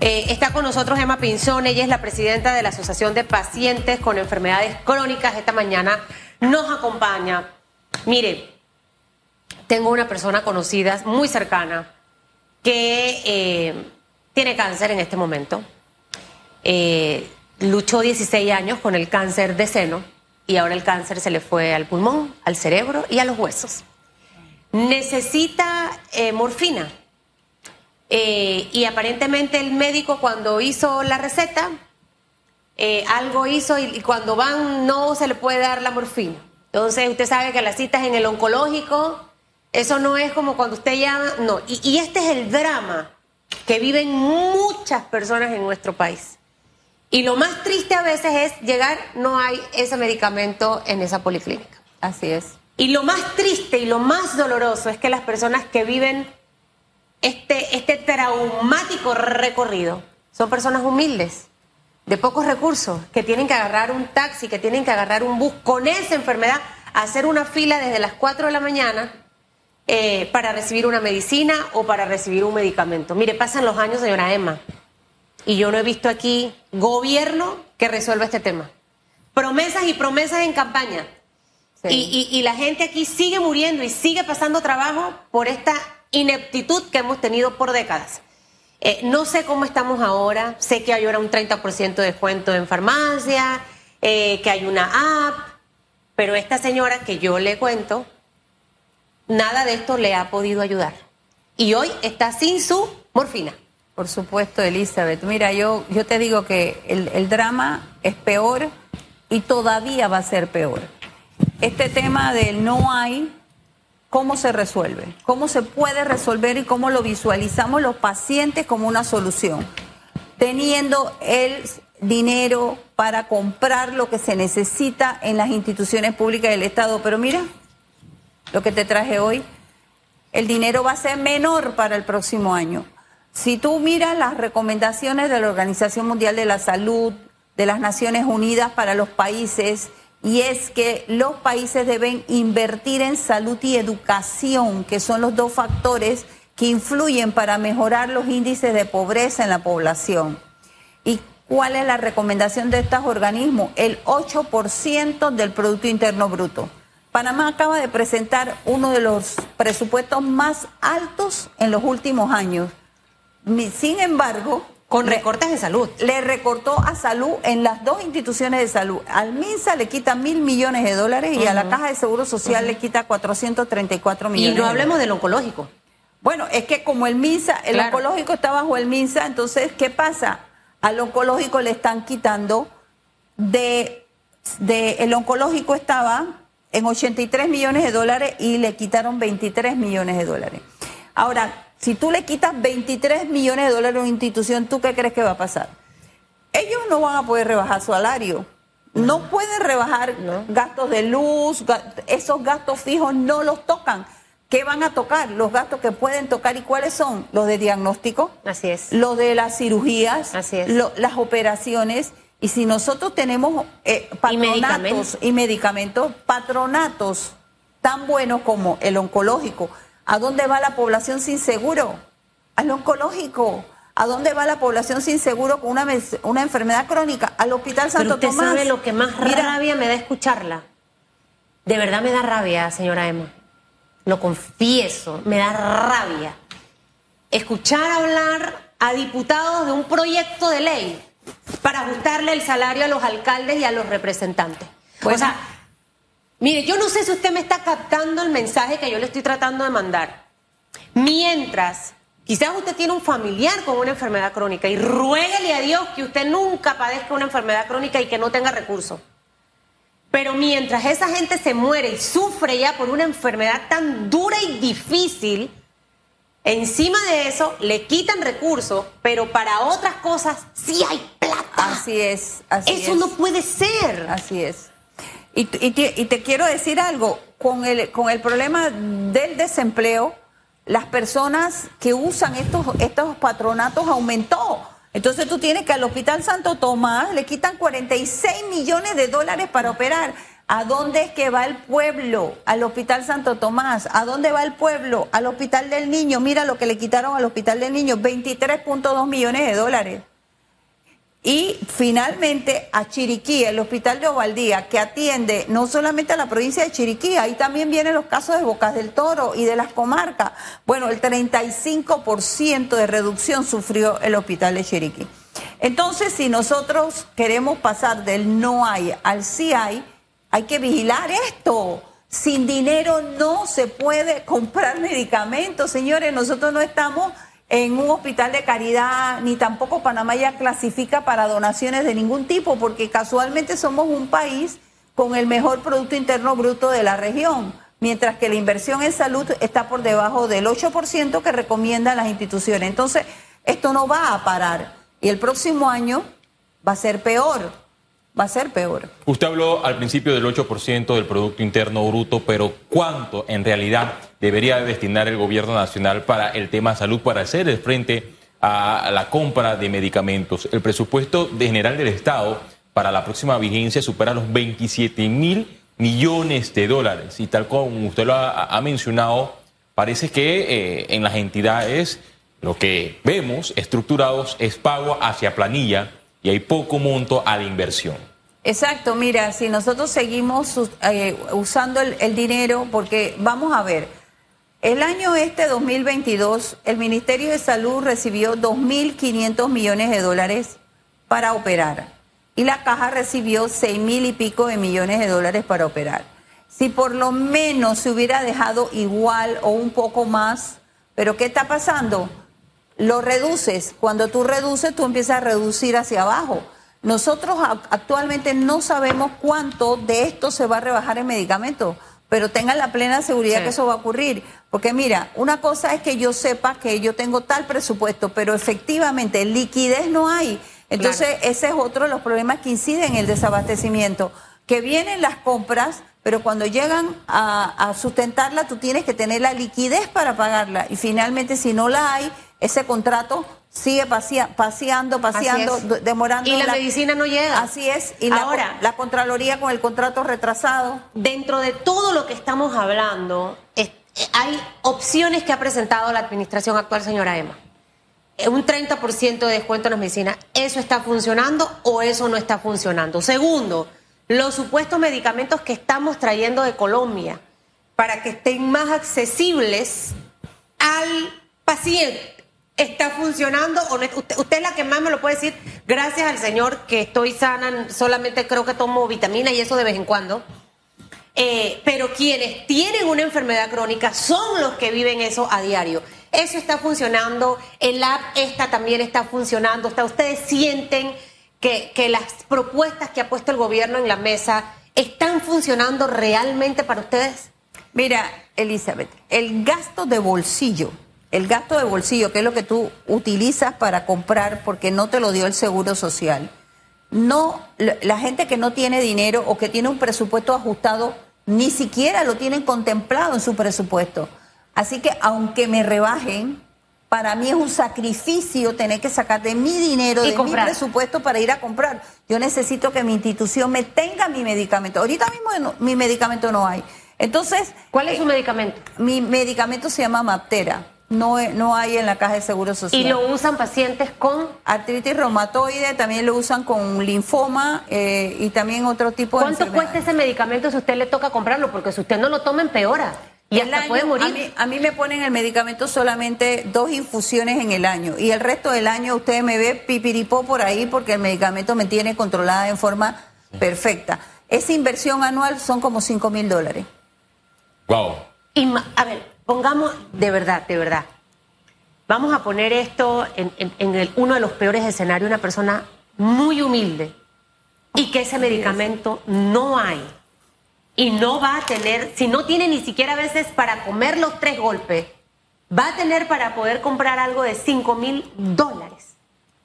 Eh, está con nosotros Emma Pinzón, ella es la presidenta de la Asociación de Pacientes con Enfermedades Crónicas. Esta mañana nos acompaña. Mire, tengo una persona conocida, muy cercana, que eh, tiene cáncer en este momento. Eh, luchó 16 años con el cáncer de seno y ahora el cáncer se le fue al pulmón, al cerebro y a los huesos. Necesita morfina eh, y aparentemente el médico cuando hizo la receta, eh, algo hizo y, cuando van no se le puede dar la morfina. Entonces usted sabe que las citas en el oncológico, eso no es como cuando usted llama, no. Y, y este es el drama que viven muchas personas en nuestro país. Y lo más triste a veces es llegar, no hay ese medicamento en esa policlínica. Así es. Y lo más triste y lo más doloroso es que las personas que viven este, este traumático recorrido. Son personas humildes, de pocos recursos, que tienen que agarrar un taxi, que tienen que agarrar un bus con esa enfermedad, hacer una fila desde las 4 de la mañana eh, para recibir una medicina o para recibir un medicamento. Mire, pasan los años, señora Emma, y yo no he visto aquí gobierno que resuelva este tema. Promesas y promesas en campaña. Y, y la gente aquí sigue muriendo y sigue pasando trabajo por esta ineptitud que hemos tenido por décadas. Eh, no sé cómo estamos ahora, sé que hay ahora un 30% de descuento en farmacia, eh, que hay una app, pero esta señora que yo le cuento, nada de esto le ha podido ayudar. Y hoy está sin su morfina. Por supuesto, Elizabeth. Mira, yo, yo te digo que el, el drama es peor y todavía va a ser peor. Este tema del no hay ¿Cómo se resuelve? ¿Cómo se puede resolver y cómo lo visualizamos los pacientes como una solución? Teniendo el dinero para comprar lo que se necesita en las instituciones públicas del Estado. Pero mira, lo que te traje hoy, el dinero va a ser menor para el próximo año. Si tú miras las recomendaciones de la Organización Mundial de la Salud, de las Naciones Unidas para los países, y es que los países deben invertir en salud y educación, que son los dos factores que influyen para mejorar los índices de pobreza en la población. ¿Y cuál es la recomendación de estos organismos? El 8% del Producto Interno Bruto. Panamá acaba de presentar uno de los presupuestos más altos en los últimos años. Sin embargo, con recortes de salud. Le recortó a salud en las dos instituciones de salud. Al MINSA le quita mil millones de dólares y a la Caja de Seguro Social le quita 434 millones. Y no hablemos del oncológico. Bueno, es que como el MINSA, el oncológico está bajo el MINSA, entonces, ¿qué pasa? Al oncológico le están quitando de, de el oncológico estaba en 83 millones de dólares y le quitaron 23 millones de dólares. Ahora, si tú le quitas 23 millones de dólares a una institución, ¿tú qué crees que va a pasar? Ellos no van a poder rebajar su salario. No pueden rebajar gastos de luz, esos gastos fijos no los tocan. ¿Qué van a tocar? Los gastos que pueden tocar y cuáles son? Los de diagnóstico, Así es. los de las cirugías, Así es. las operaciones. Y si nosotros tenemos eh, patronatos y medicamentos, patronatos tan buenos como el oncológico, ¿A dónde va la población sin seguro? Al oncológico. ¿A dónde va la población sin seguro con una, una enfermedad crónica? Al Hospital Santo Pero usted sabe lo que más rabia me da escucharla. De verdad me da rabia, señora Emma. Lo confieso, me da rabia. Escuchar hablar a diputados de un proyecto de ley para ajustarle el salario a los alcaldes y a los representantes. o sea, Mire, yo no sé si usted me está captando el mensaje que yo le estoy tratando de mandar. Mientras, quizás usted tiene un familiar con una enfermedad crónica y ruéguele a Dios que usted nunca padezca una enfermedad crónica y que no tenga recursos. Pero mientras esa gente se muere y sufre ya por una enfermedad tan dura y difícil, encima de eso le quitan recursos, pero para otras cosas sí hay plata. Así es, así Eso no puede ser. Así es. Y, te, quiero decir algo, con el, con el problema del desempleo, las personas que usan estos, estos patronatos aumentó. Entonces tú tienes que al Hospital Santo Tomás le quitan 46 millones de dólares para operar. ¿A dónde es que va el pueblo? Al Hospital Santo Tomás. ¿A dónde va el pueblo? Al Hospital del Niño. Mira lo que le quitaron al Hospital del Niño, 23.2 millones de dólares. Y finalmente a Chiriquí, el Hospital de Ovaldía, que atiende no solamente a la provincia de Chiriquí, ahí también vienen los casos de Bocas del Toro y de las comarcas. Bueno, el 35% de reducción sufrió el Hospital de Chiriquí. Entonces, si nosotros queremos pasar del no hay al sí hay, hay que vigilar esto. Sin dinero no se puede comprar medicamentos, señores. Nosotros no estamos en un hospital de caridad, ni tampoco Panamá ya clasifica para donaciones de ningún tipo, porque casualmente somos un país con el mejor Producto Interno Bruto de la región, mientras que la inversión en salud está por debajo del 8% que recomiendan las instituciones. Entonces, esto no va a parar y el próximo año va a ser peor va a ser peor. Usted habló al principio del 8% del Producto Interno Bruto, pero ¿cuánto en realidad debería destinar el gobierno nacional para el tema salud, para hacer el frente a la compra de medicamentos? El presupuesto general del Estado para la próxima vigencia supera los 27 mil millones de dólares y tal como usted lo ha, mencionado, parece que eh, en las entidades lo que vemos estructurados es pago hacia planilla y hay poco monto a la inversión. Exacto, mira, si nosotros seguimos eh, usando el, dinero, porque vamos a ver, el año este 2022, el Ministerio de Salud recibió 2.500 millones de dólares para operar y la caja recibió 6.000 y pico de millones de dólares para operar. Si por lo menos se hubiera dejado igual o un poco más, pero ¿qué está pasando? Lo reduces. Cuando tú reduces, tú empiezas a reducir hacia abajo. Nosotros actualmente no sabemos cuánto de esto se va a rebajar en medicamentos, pero tengan la plena seguridad que eso va a ocurrir. Porque mira, una cosa es que yo sepa que yo tengo tal presupuesto, pero efectivamente liquidez no hay. Entonces, ese es otro de los problemas que inciden en el desabastecimiento, que vienen las compras, pero cuando llegan a, a sustentarla, tú tienes que tener la liquidez para pagarla. Y finalmente, si no la hay, ese contrato sigue paseando, paseando, demorando. Y la, medicina no llega. Así es. Y Ahora, la, Contraloría con el contrato retrasado. Dentro de todo lo que estamos hablando, hay opciones que ha presentado la administración actual, señora Emma. Eh, un 30% de descuento en las medicinas. ¿Eso está funcionando o eso no está funcionando? Segundo, los supuestos medicamentos que estamos trayendo de Colombia para que estén más accesibles al paciente está funcionando usted, es la que más me lo puede decir, gracias al Señor que estoy sana, solamente creo que tomo vitamina y eso de vez en cuando. Eh, pero quienes tienen una enfermedad crónica son los que viven eso a diario. Eso está funcionando, el app esta también está funcionando. ¿Ustedes sienten que, que las propuestas que ha puesto el gobierno en la mesa están funcionando realmente para ustedes? Mira, Elizabeth, el gasto de bolsillo el gasto de bolsillo, que es lo que tú utilizas para comprar porque no te lo dio el seguro social, no, la gente que no tiene dinero o que tiene un presupuesto ajustado, ni siquiera lo tienen contemplado en su presupuesto. Así que aunque me rebajen, para mí es un sacrificio tener que sacar de mi dinero, de mi presupuesto para ir a comprar. Yo necesito que mi institución me tenga mi medicamento. Ahorita mismo mi medicamento no hay. Entonces, ¿cuál es su medicamento? Mi medicamento se llama Maptera no, no hay en la caja de seguro social. ¿Y lo usan pacientes con? Artritis reumatoide, también lo usan con linfoma eh, y también otro tipo de ¿Cuánto cuesta ese medicamento si usted le toca comprarlo? Porque si usted no lo toma, empeora. Y hasta puede morir. A mí, me ponen el medicamento solamente dos infusiones en el año. Y el resto del año usted me ve pipiripó por ahí porque el medicamento me tiene controlada en forma perfecta. Esa inversión anual son como 5 mil dólares. Wow. Y, a ver, Pongamos, de verdad, de verdad, vamos a poner esto en, el, uno de los peores escenarios, una persona muy humilde y que ese medicamento no hay. Y no va a tener, si no tiene ni siquiera a veces para comer los tres golpes, va a tener para poder comprar algo de 5 mil dólares.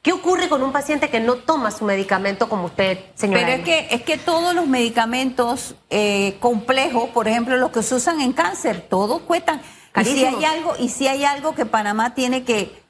¿Qué ocurre con un paciente que no toma su medicamento como usted, señora? Pero es que, es que todos los medicamentos eh, complejos, por ejemplo, los que se usan en cáncer, todos cuestan. Y si hay algo, y si hay algo que Panamá tiene que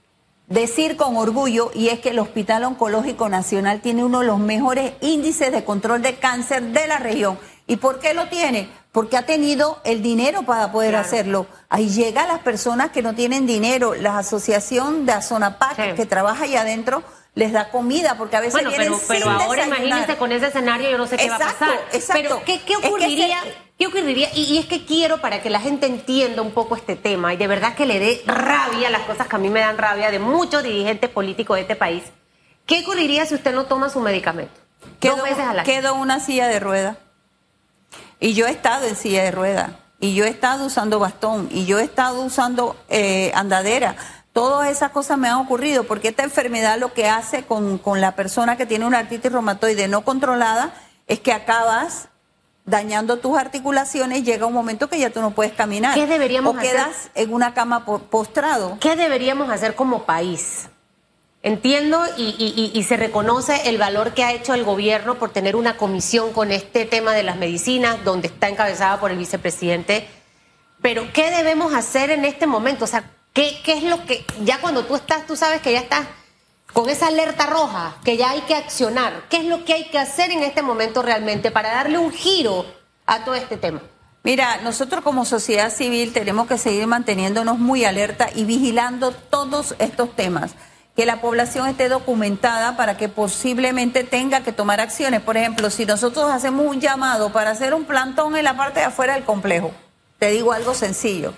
decir con orgullo, y es que el Hospital Oncológico Nacional tiene uno de los mejores índices de control de cáncer de la región. ¿Y por qué lo tiene? Porque ha tenido el dinero para poder hacerlo. Ahí llega las personas que no tienen dinero. La asociación de Azonapac, que trabaja ahí adentro, les da comida, porque a veces bueno, pero, pero ahora imagínense con ese escenario, yo no sé qué va a pasar. Exacto. Pero, ¿qué, ocurriría? ¿Qué ocurriría? Y, es que quiero para que la gente entienda un poco este tema y de verdad que le dé rabia las cosas que a mí me dan rabia de muchos dirigentes políticos de este país. ¿Qué ocurriría si usted no toma su medicamento? Quedo, Dos veces a la Quedo una silla de rueda. Y yo he estado en silla de rueda. Y yo he estado usando bastón. Y yo he estado usando eh, andadera Todas esas cosas me han ocurrido porque esta enfermedad lo que hace con, con la persona que tiene una artritis reumatoide no controlada es que acabas dañando tus articulaciones, llega un momento que ya tú no puedes caminar. ¿Qué deberíamos o quedas en una cama postrado. ¿Qué deberíamos hacer como país? Entiendo y, y, se reconoce el valor que ha hecho el gobierno por tener una comisión con este tema de las medicinas, donde está encabezada por el vicepresidente. Pero, ¿qué debemos hacer en este momento? O sea, ¿Qué, es lo que, ya cuando tú estás, tú sabes que ya estás con esa alerta roja, que ya hay que accionar? ¿Qué es lo que hay que hacer en este momento realmente para darle un giro a todo este tema? Mira, nosotros como sociedad civil tenemos que seguir manteniéndonos muy alerta y vigilando todos estos temas. Que la población esté documentada para que posiblemente tenga que tomar acciones. Por ejemplo, si nosotros hacemos un llamado para hacer un plantón en la parte de afuera del complejo, te digo algo sencillo.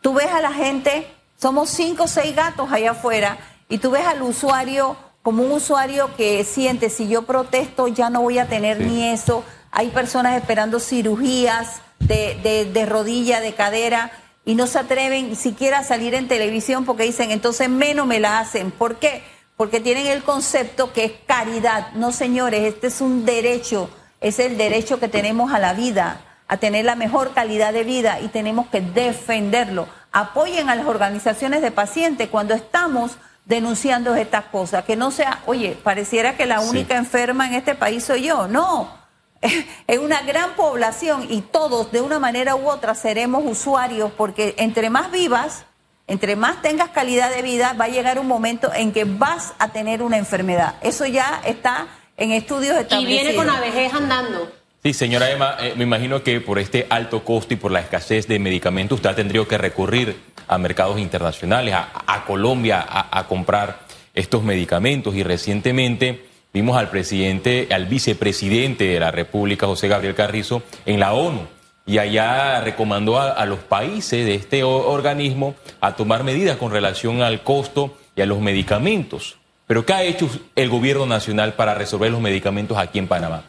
Tú ves a la gente somos cinco o seis gatos allá afuera y tú ves al usuario como un usuario que siente, si yo protesto ya no voy a tener ni eso. Hay personas esperando cirugías de, de, rodilla, de cadera y no se atreven siquiera a salir en televisión porque dicen, entonces menos me la hacen. ¿Por qué? Porque tienen el concepto que es caridad. No, señores, este es un derecho, es el derecho que tenemos a la vida, a tener la mejor calidad de vida y tenemos que defenderlo apoyen a las organizaciones de pacientes cuando estamos denunciando estas cosas, que no sea, oye, pareciera que la única enferma en este país soy yo, no, es una gran población y todos de una manera u otra seremos usuarios porque entre más vivas, entre más tengas calidad de vida, va a llegar un momento en que vas a tener una enfermedad. Eso ya está en estudios establecidos. Y viene con la vejez andando. Sí, señora Emma, eh, me imagino que por este alto costo y por la escasez de medicamentos usted ha tenido que recurrir a mercados internacionales, a, Colombia, a, comprar estos medicamentos y recientemente vimos al presidente, al vicepresidente de la República, José Gabriel Carrizo, en la ONU y allá recomendó a, los países de este organismo a tomar medidas con relación al costo y a los medicamentos. Pero ¿qué ha hecho el gobierno nacional para resolver los medicamentos aquí en Panamá?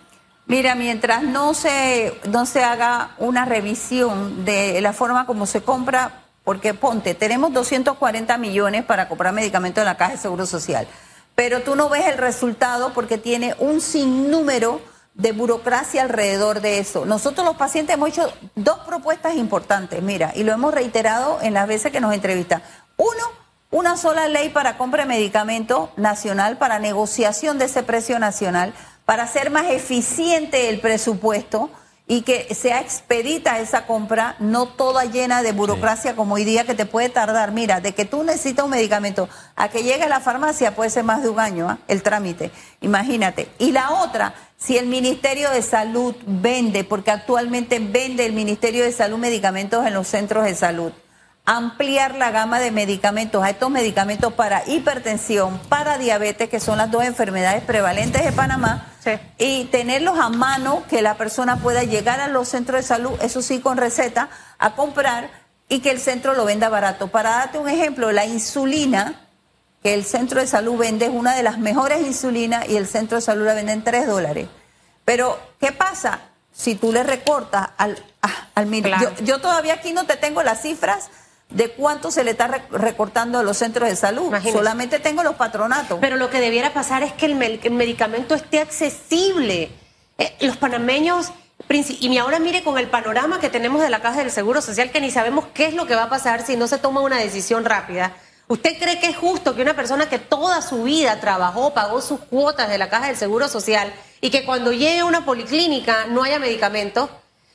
Mira, mientras no se, no se haga una revisión de la forma como se compra, porque ponte, tenemos 240 millones para comprar medicamentos en la Caja de Seguro Social, pero tú no ves el resultado porque tiene un sinnúmero de burocracia alrededor de eso. Nosotros los pacientes hemos hecho dos propuestas importantes, mira, y lo hemos reiterado en las veces que nos entrevistan. Uno, una sola ley para compra de medicamento nacional, para negociación de ese precio nacional para hacer más eficiente el presupuesto y que sea expedita esa compra, no toda llena de burocracia como hoy día que te puede tardar. Mira, de que tú necesitas un medicamento a que llegue a la farmacia puede ser más de un año ¿ah? el trámite, imagínate. Y la otra, si el Ministerio de Salud vende, porque actualmente vende el Ministerio de Salud medicamentos en los centros de salud, ampliar la gama de medicamentos a estos medicamentos para hipertensión, para diabetes, que son las dos enfermedades prevalentes de Panamá, y tenerlos a mano, que la persona pueda llegar a los centros de salud, eso sí con receta, a comprar y que el centro lo venda barato. Para darte un ejemplo, la insulina que el centro de salud vende es una de las mejores insulinas y el centro de salud la vende en 3 dólares. Pero, ¿qué pasa? Si tú le recortas al, ah, al yo, yo todavía aquí no te tengo las cifras de cuánto se le está recortando a los centros de salud. Solamente tengo los patronatos. Pero lo que debiera pasar es que el, medicamento esté accesible. Eh, los panameños, y ahora mire con el panorama que tenemos de la Caja del Seguro Social, que ni sabemos qué es lo que va a pasar si no se toma una decisión rápida. ¿Usted cree que es justo que una persona que toda su vida trabajó, pagó sus cuotas de la Caja del Seguro Social y que cuando llegue a una policlínica no haya medicamento?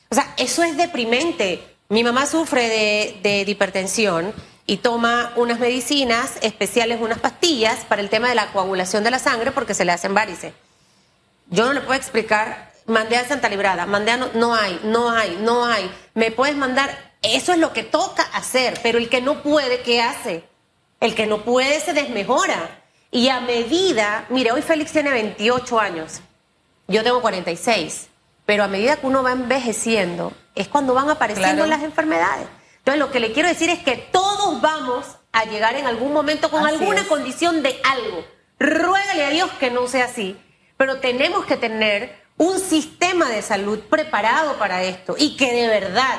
O sea, eso es deprimente. Mi mamá sufre de, hipertensión y toma unas medicinas especiales, unas pastillas para el tema de la coagulación de la sangre porque se le hacen varices. Yo no le puedo explicar, mandé a Santa Librada, mandé a no, no hay, no hay, no hay. Me puedes mandar, eso es lo que toca hacer, pero el que no puede, ¿qué hace? El que no puede se desmejora. Y a medida, mire, hoy Félix tiene 28 años, yo tengo 46, pero a medida que uno va envejeciendo, es cuando van apareciendo Claro. las enfermedades. Entonces, lo que le quiero decir es que todos vamos a llegar en algún momento con Así alguna es. condición de algo. Ruégale a Dios que no sea así, pero tenemos que tener un sistema de salud preparado para esto y que de verdad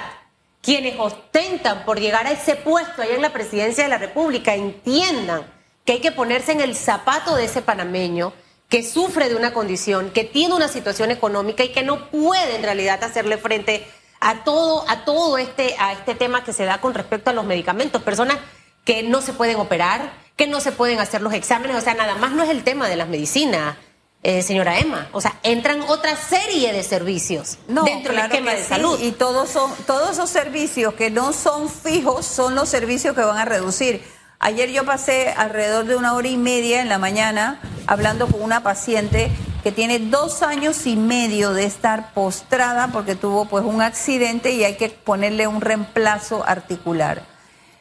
quienes ostentan por llegar a ese puesto allá en la presidencia de la República entiendan que hay que ponerse en el zapato de ese panameño que sufre de una condición, que tiene una situación económica y que no puede en realidad hacerle frente a todo, a todo este, a este tema que se da con respecto a los medicamentos. Personas que no se pueden operar, que no se pueden hacer los exámenes, o sea, nada más no es el tema de las medicinas, eh, señora Emma. O sea, entran otra serie de servicios No, dentro claro del esquema que de sí, salud. Y todos son, todos esos servicios que no son fijos son los servicios que van a reducir. Ayer yo pasé alrededor de una hora y media en la mañana hablando con una paciente que tiene dos años y medio de estar postrada porque tuvo pues un accidente y hay que ponerle un reemplazo articular.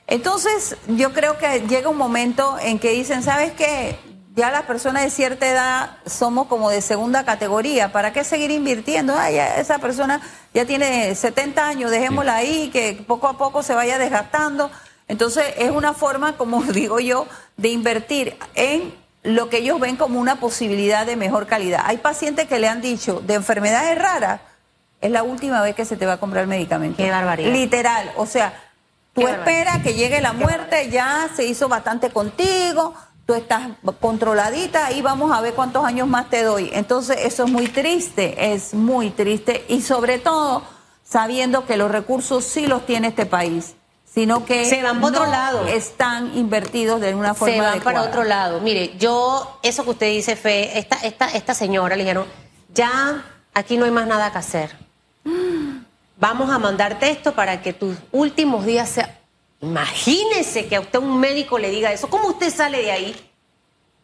Entonces, yo creo que llega un momento en que dicen, ¿sabes qué? Ya las personas de cierta edad somos como de segunda categoría. ¿Para qué seguir invirtiendo? Ah, ya esa persona ya tiene 70 años, dejémosla ahí, que poco a poco se vaya desgastando. Entonces, es una forma, como digo yo, de invertir en lo que ellos ven como una posibilidad de mejor calidad. Hay pacientes que le han dicho, de enfermedades raras, es la última vez que se te va a comprar medicamento. Qué barbaridad. Literal. O sea, tú esperas que llegue la muerte, ya se hizo bastante contigo, tú estás controladita y vamos a ver cuántos años más te doy. Entonces, eso es muy triste, es muy triste y sobre todo sabiendo que los recursos sí los tiene este país, sino que Se van por no otro lado. están invertidos de una forma se van para adecuada. otro lado. Mire, yo, eso que usted dice, Fe, esta, esta, esta señora le dijeron, ya aquí no hay más nada que hacer. Vamos a mandarte esto para que tus últimos días sean... Imagínese que a usted un médico le diga eso. ¿Cómo usted sale de ahí?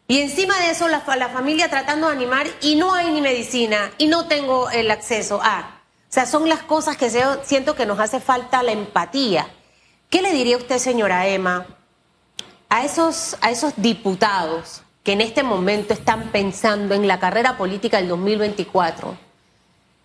Y encima de eso, la, la familia tratando de animar y no hay ni medicina y no tengo el acceso a. O sea, son las cosas que se- siento que nos hace falta la empatía. ¿Qué le diría usted, señora Emma, a esos, a esos diputados que en este momento están pensando en la carrera política del 2024,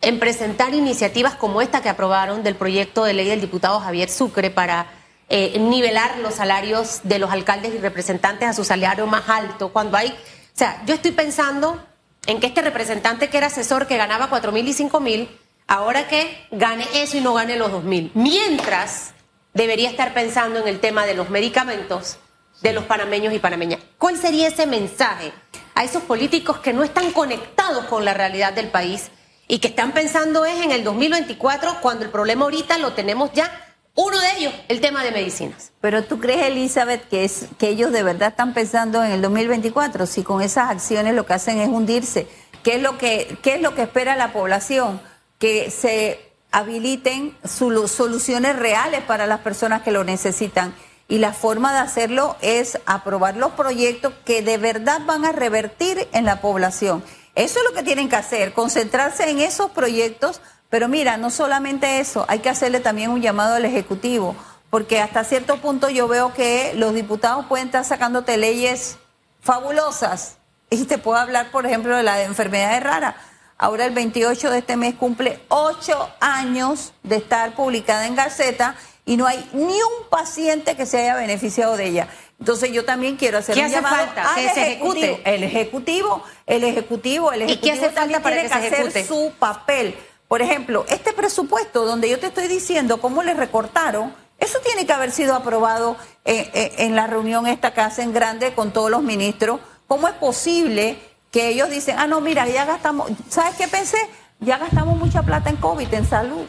en presentar iniciativas como esta que aprobaron del proyecto de ley del diputado Javier Sucre para eh, nivelar los salarios de los alcaldes y representantes a su salario más alto, cuando hay, o sea, yo estoy pensando en que este representante que era asesor que ganaba cuatro mil y cinco mil, ahora que gane eso y no gane los dos mil, mientras debería estar pensando en el tema de los medicamentos de los panameños y panameñas. ¿Cuál sería ese mensaje a esos políticos que no están conectados con la realidad del país y que están pensando es en el 2024 cuando el problema ahorita lo tenemos ya? Uno de ellos, el tema de medicinas. Pero tú crees, Elizabeth, que, es, que ellos de verdad están pensando en el 2024, si con esas acciones lo que hacen es hundirse. ¿Qué es lo que, qué es lo que espera la población? Que se habiliten solu- soluciones reales para las personas que lo necesitan. Y la forma de hacerlo es aprobar los proyectos que de verdad van a revertir en la población. Eso es lo que tienen que hacer, concentrarse en esos proyectos. Pero mira, no solamente eso, hay que hacerle también un llamado al Ejecutivo, porque hasta cierto punto yo veo que los diputados pueden estar sacándote leyes fabulosas. Y te puedo hablar, por ejemplo, de la de enfermedades raras. Ahora el 28 de este mes cumple ocho años de estar publicada en Gaceta y no hay ni un paciente que se haya beneficiado de ella. Entonces yo también quiero hacer ¿Qué un hace llamado falta? al Que se ejecutivo. ejecute. El ejecutivo, el ejecutivo, el ¿Y qué ejecutivo hace falta también para tiene que que, se hacer ejecute? su papel. Por ejemplo, este presupuesto donde yo te estoy diciendo cómo le recortaron, eso tiene que haber sido aprobado eh, eh, en la reunión esta que hacen grande con todos los ministros. ¿Cómo es posible que ellos dicen, ah, no, mira, ya gastamos, ¿sabes qué pensé? Ya gastamos mucha plata en COVID, en salud.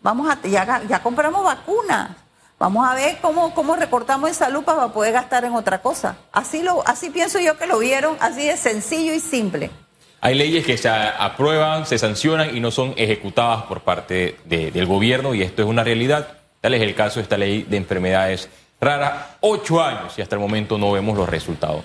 Vamos a, ya, compramos vacunas. Vamos a ver cómo, recortamos en salud para poder gastar en otra cosa. Así, lo, así pienso yo que lo vieron, así de sencillo y simple. Hay leyes que se aprueban, se sancionan y no son ejecutadas por parte de- del gobierno y esto es una realidad. Tal es el caso de esta ley de enfermedades raras. Ocho años y hasta el momento no vemos los resultados.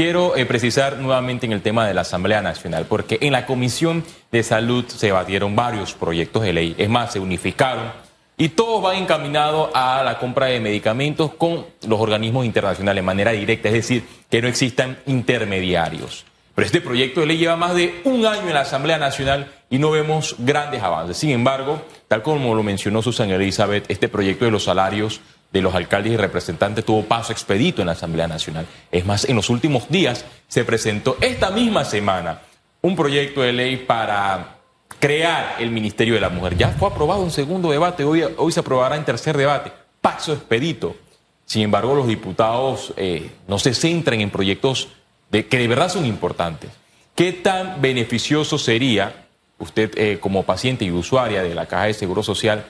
Quiero eh, precisar nuevamente en el tema de la Asamblea Nacional, porque en la Comisión de Salud se debatieron varios proyectos de ley, es más, se unificaron y todos van encaminados a la compra de medicamentos con los organismos internacionales de manera directa, es decir, que no existan intermediarios. Pero este proyecto de ley lleva más de un año en la Asamblea Nacional y no vemos grandes avances. Sin embargo, tal como lo mencionó Susana Elizabeth, este proyecto de los salarios de los alcaldes y representantes tuvo paso expedito en la Asamblea Nacional. Es más, en los últimos días se presentó esta misma semana un proyecto de ley para crear el Ministerio de la Mujer. Ya fue aprobado en segundo debate, hoy, hoy se aprobará en tercer debate. Paso expedito. Sin embargo, los diputados eh, no se centran en proyectos que de verdad son importantes. ¿Qué tan beneficioso sería usted eh, como paciente y usuaria de la Caja de Seguro Social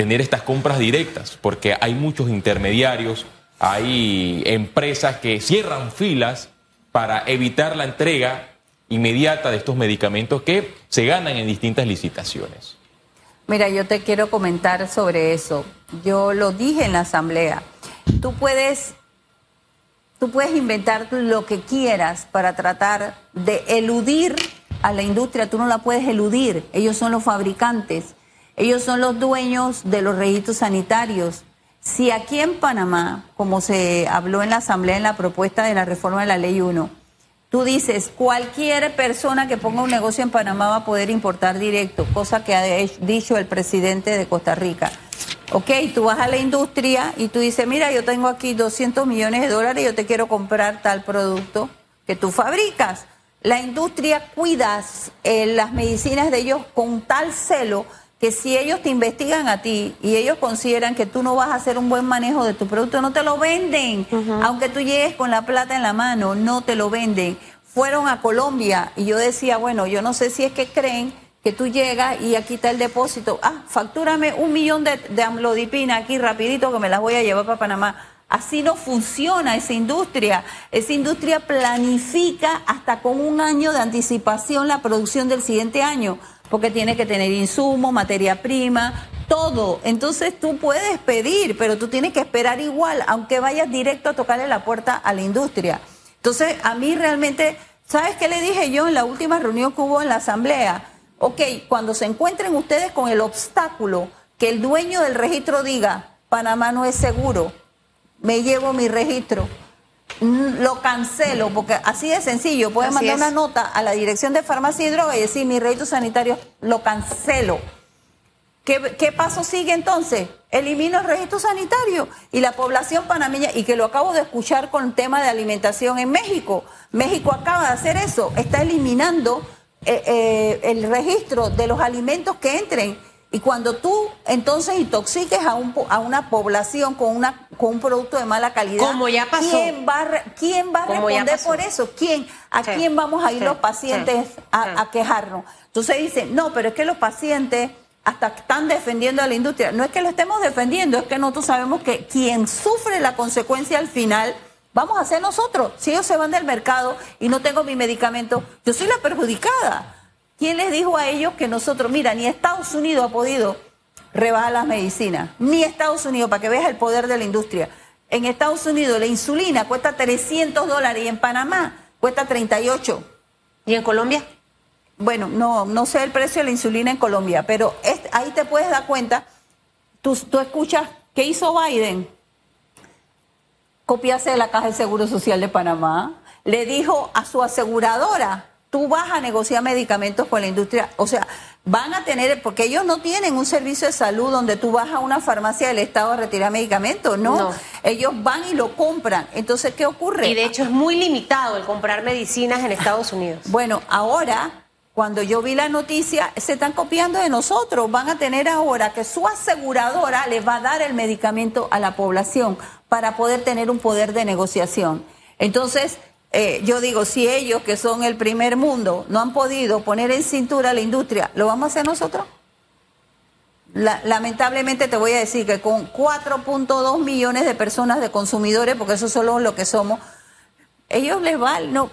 tener estas compras directas? Porque hay muchos intermediarios, hay empresas que cierran filas para evitar la entrega inmediata de estos medicamentos que se ganan en distintas licitaciones. Mira, yo te quiero comentar sobre eso. Yo lo dije en la asamblea. Tú puedes, tú puedes inventar lo que quieras para tratar de eludir a la industria. Tú no la puedes eludir. Ellos son los fabricantes. Ellos son los dueños de los registros sanitarios. Si aquí en Panamá, como se habló en la asamblea en la propuesta de la reforma de la ley 1, Tú dices, cualquier persona que ponga un negocio en Panamá va a poder importar directo, cosa que ha dicho el presidente de Costa Rica. Ok, tú vas a la industria y tú dices, mira, yo tengo aquí 200 millones de dólares y yo te quiero comprar tal producto que tú fabricas. La industria cuida eh, las medicinas de ellos con tal celo que si ellos te investigan a ti y ellos consideran que tú no vas a hacer un buen manejo de tu producto, no te lo venden. Aunque tú llegues con la plata en la mano, no te lo venden. Fueron a Colombia y yo decía, bueno, yo no sé si es que creen que tú llegas y aquí está el depósito. Ah, factúrame un millón de, de amlodipina aquí rapidito que me las voy a llevar para Panamá. Así no funciona esa industria. Esa industria planifica hasta con un año de anticipación la producción del siguiente año porque tiene que tener insumo, materia prima, todo. Entonces tú puedes pedir, pero tú tienes que esperar igual, aunque vayas directo a tocarle la puerta a la industria. Entonces, a mí realmente, ¿sabes qué le dije yo en la última reunión que hubo en la asamblea? Ok, cuando se encuentren ustedes con el obstáculo que el dueño del registro diga, Panamá no es seguro, me llevo mi registro lo cancelo, porque así de sencillo, puede mandar una nota a la dirección de farmacia y droga y decir mi registro sanitario lo cancelo. ¿Qué, ¿Qué, paso sigue entonces? Elimino el registro sanitario y la población panameña, y que lo acabo de escuchar con el tema de alimentación en México. México acaba de hacer eso, está eliminando eh, eh, el registro de los alimentos que entren y cuando tú entonces intoxiques a, un, a una población con, una, con un producto de mala calidad, Como ya pasó. ¿quién va a, quién va a responder por eso? ¿Quién? ¿A quién vamos a ir los pacientes a, a, quejarnos? Entonces dicen, no, pero es que los pacientes hasta están defendiendo a la industria. No es que lo estemos defendiendo, es que nosotros sabemos que quien sufre la consecuencia al final vamos a ser nosotros. Si ellos se van del mercado y no tengo mi medicamento, yo soy la perjudicada. ¿Quién les dijo a ellos que nosotros, mira, ni Estados Unidos ha podido rebajar las medicinas, ni Estados Unidos, para que veas el poder de la industria. En Estados Unidos la insulina cuesta 300 dólares y en Panamá cuesta 38. ¿Y en Colombia? Bueno, no, no sé el precio de la insulina en Colombia, pero ahí te puedes dar cuenta, tú, tú escuchas, ¿qué hizo Biden? Copiarse de la Caja de Seguro Social de Panamá. Le dijo a su aseguradora, tú vas a negociar medicamentos con la industria, o sea, van a tener, porque ellos no tienen un servicio de salud donde tú vas a una farmacia del Estado a retirar medicamentos, ¿no? Ellos van y lo compran. Entonces, ¿qué ocurre? Y de hecho es muy limitado el comprar medicinas en Estados Unidos. Bueno, ahora, cuando yo vi la noticia, se están copiando de nosotros. Van a tener ahora que su aseguradora les va a dar el medicamento a la población para poder tener un poder de negociación. Entonces, eh, yo digo, si ellos que son el primer mundo no han podido poner en cintura la industria, ¿lo vamos a hacer nosotros? lamentablemente te voy a decir que con 4.2 millones de personas de consumidores, porque eso solo lo que somos, ellos les va, no,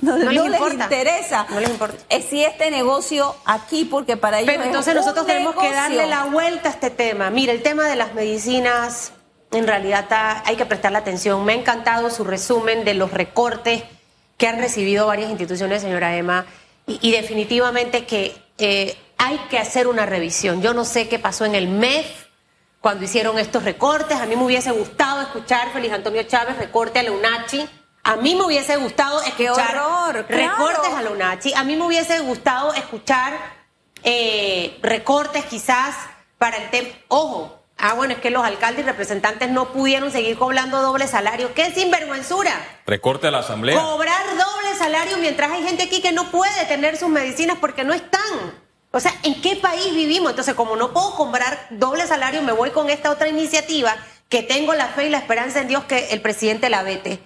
no, les, interesa. No les importa. Es si este negocio aquí, porque para ellos. Pero entonces nosotros tenemos que darle la vuelta a este tema. Mira, el tema de las medicinas en realidad hay que prestarle atención. Me ha encantado su resumen de los recortes que han recibido varias instituciones, señora Emma, y, y definitivamente que eh, hay que hacer una revisión. Yo no sé qué pasó en el MEF cuando hicieron estos recortes. A mí me hubiese gustado escuchar Félix Antonio Chávez recorte a la UNACHI. A mí me hubiese gustado escuchar horror! recortes Claro. a la UNACHI. A mí me hubiese gustado escuchar eh, recortes quizás para el tema. Ojo, ah, bueno, es que los alcaldes y representantes no pudieron seguir cobrando doble salario. ¡Qué sinvergüenzura! Recorte a la Asamblea. Cobrar doble salario mientras hay gente aquí que no puede tener sus medicinas porque no están. O sea, ¿en qué país vivimos? Entonces, como no puedo cobrar doble salario, me voy con esta otra iniciativa que tengo la fe y la esperanza en Dios que el presidente la vete.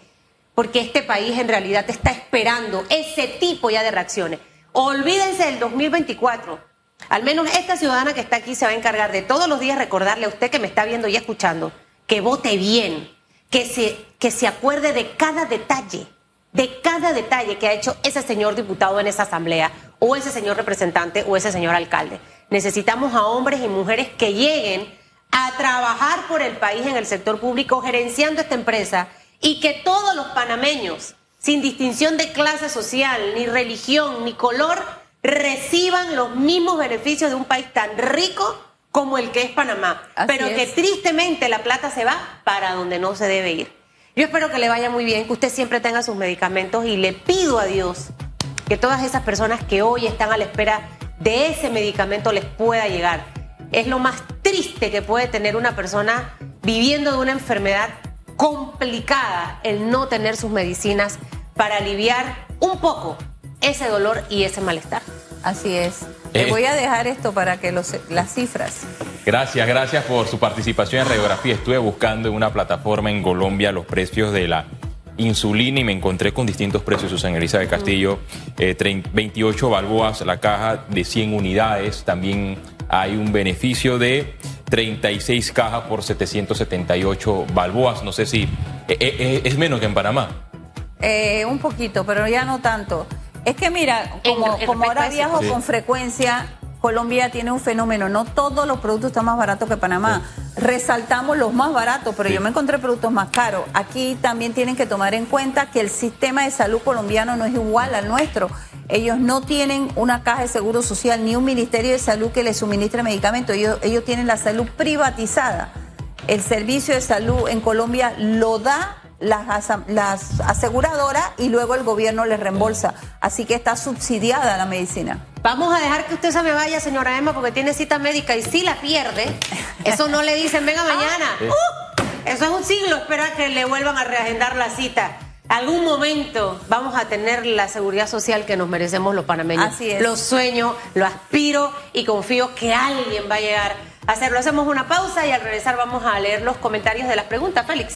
Porque este país en realidad está esperando ese tipo ya de reacciones. Olvídense del 2024. Al menos esta ciudadana que está aquí se va a encargar de todos los días recordarle a usted que me está viendo y escuchando que vote bien, que se, que se acuerde de cada detalle, de cada detalle que ha hecho ese señor diputado en esa asamblea, o ese señor representante, o ese señor alcalde. Necesitamos a hombres y mujeres que lleguen a trabajar por el país en el sector público, gerenciando esta empresa, y que todos los panameños, sin distinción de clase social, ni religión, ni color, reciban los mismos beneficios de un país tan rico como el que es Panamá. Así Pero que tristemente la plata se va para donde no se debe ir. Yo espero que le vaya muy bien, que usted siempre tenga sus medicamentos y le pido a Dios que todas esas personas que hoy están a la espera de ese medicamento les pueda llegar. Es lo más triste que puede tener una persona viviendo de una enfermedad complicada el no tener sus medicinas para aliviar un poco ese dolor y ese malestar. Así es. Eh. Le voy a dejar esto para que los, las cifras. Gracias, gracias por su participación en Radiografía. Estuve buscando en una plataforma en Colombia los precios de la insulina y me encontré con distintos precios. Susana Elizabeth Castillo, eh, trein- 28 balboas la caja de 100 unidades. También hay un beneficio de 36 cajas por 778 balboas. No sé si eh, eh, es menos que en Panamá. Eh, un poquito, pero ya no tanto. Es que mira, como, en como respecto ahora viajo Sí. con frecuencia, Colombia tiene un fenómeno. No todos los productos están más baratos que Panamá. Resaltamos los más baratos, pero Sí. yo me encontré productos más caros. Aquí también tienen que tomar en cuenta que el sistema de salud colombiano no es igual al nuestro. Ellos no tienen una caja de seguro social ni un ministerio de salud que les suministre medicamentos. Ellos, ellos tienen la salud privatizada. El servicio de salud en Colombia lo da las, aseguradoras y luego el gobierno les reembolsa. Así que está subsidiada la medicina. Vamos a dejar que usted se me vaya, señora Emma, porque tiene cita médica y si la pierde, eso no le dicen, venga mañana. Uh, eso es un siglo, espera que le vuelvan a reagendar la cita. Algún momento vamos a tener la seguridad social que nos merecemos los panameños. Así es. Lo sueño, lo aspiro y confío que alguien va a llegar a hacerlo. Hacemos una pausa y al regresar vamos a leer los comentarios de las preguntas, Félix.